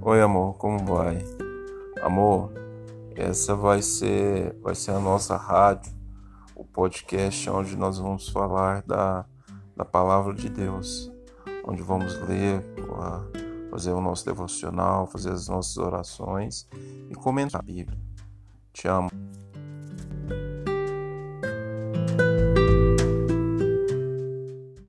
Oi, amor, como vai? Amor, essa vai ser, vai ser a nossa rádio, o podcast onde nós vamos falar da, da palavra de Deus, onde vamos ler, fazer o nosso devocional, fazer as nossas orações e comentar a Bíblia. Te amo.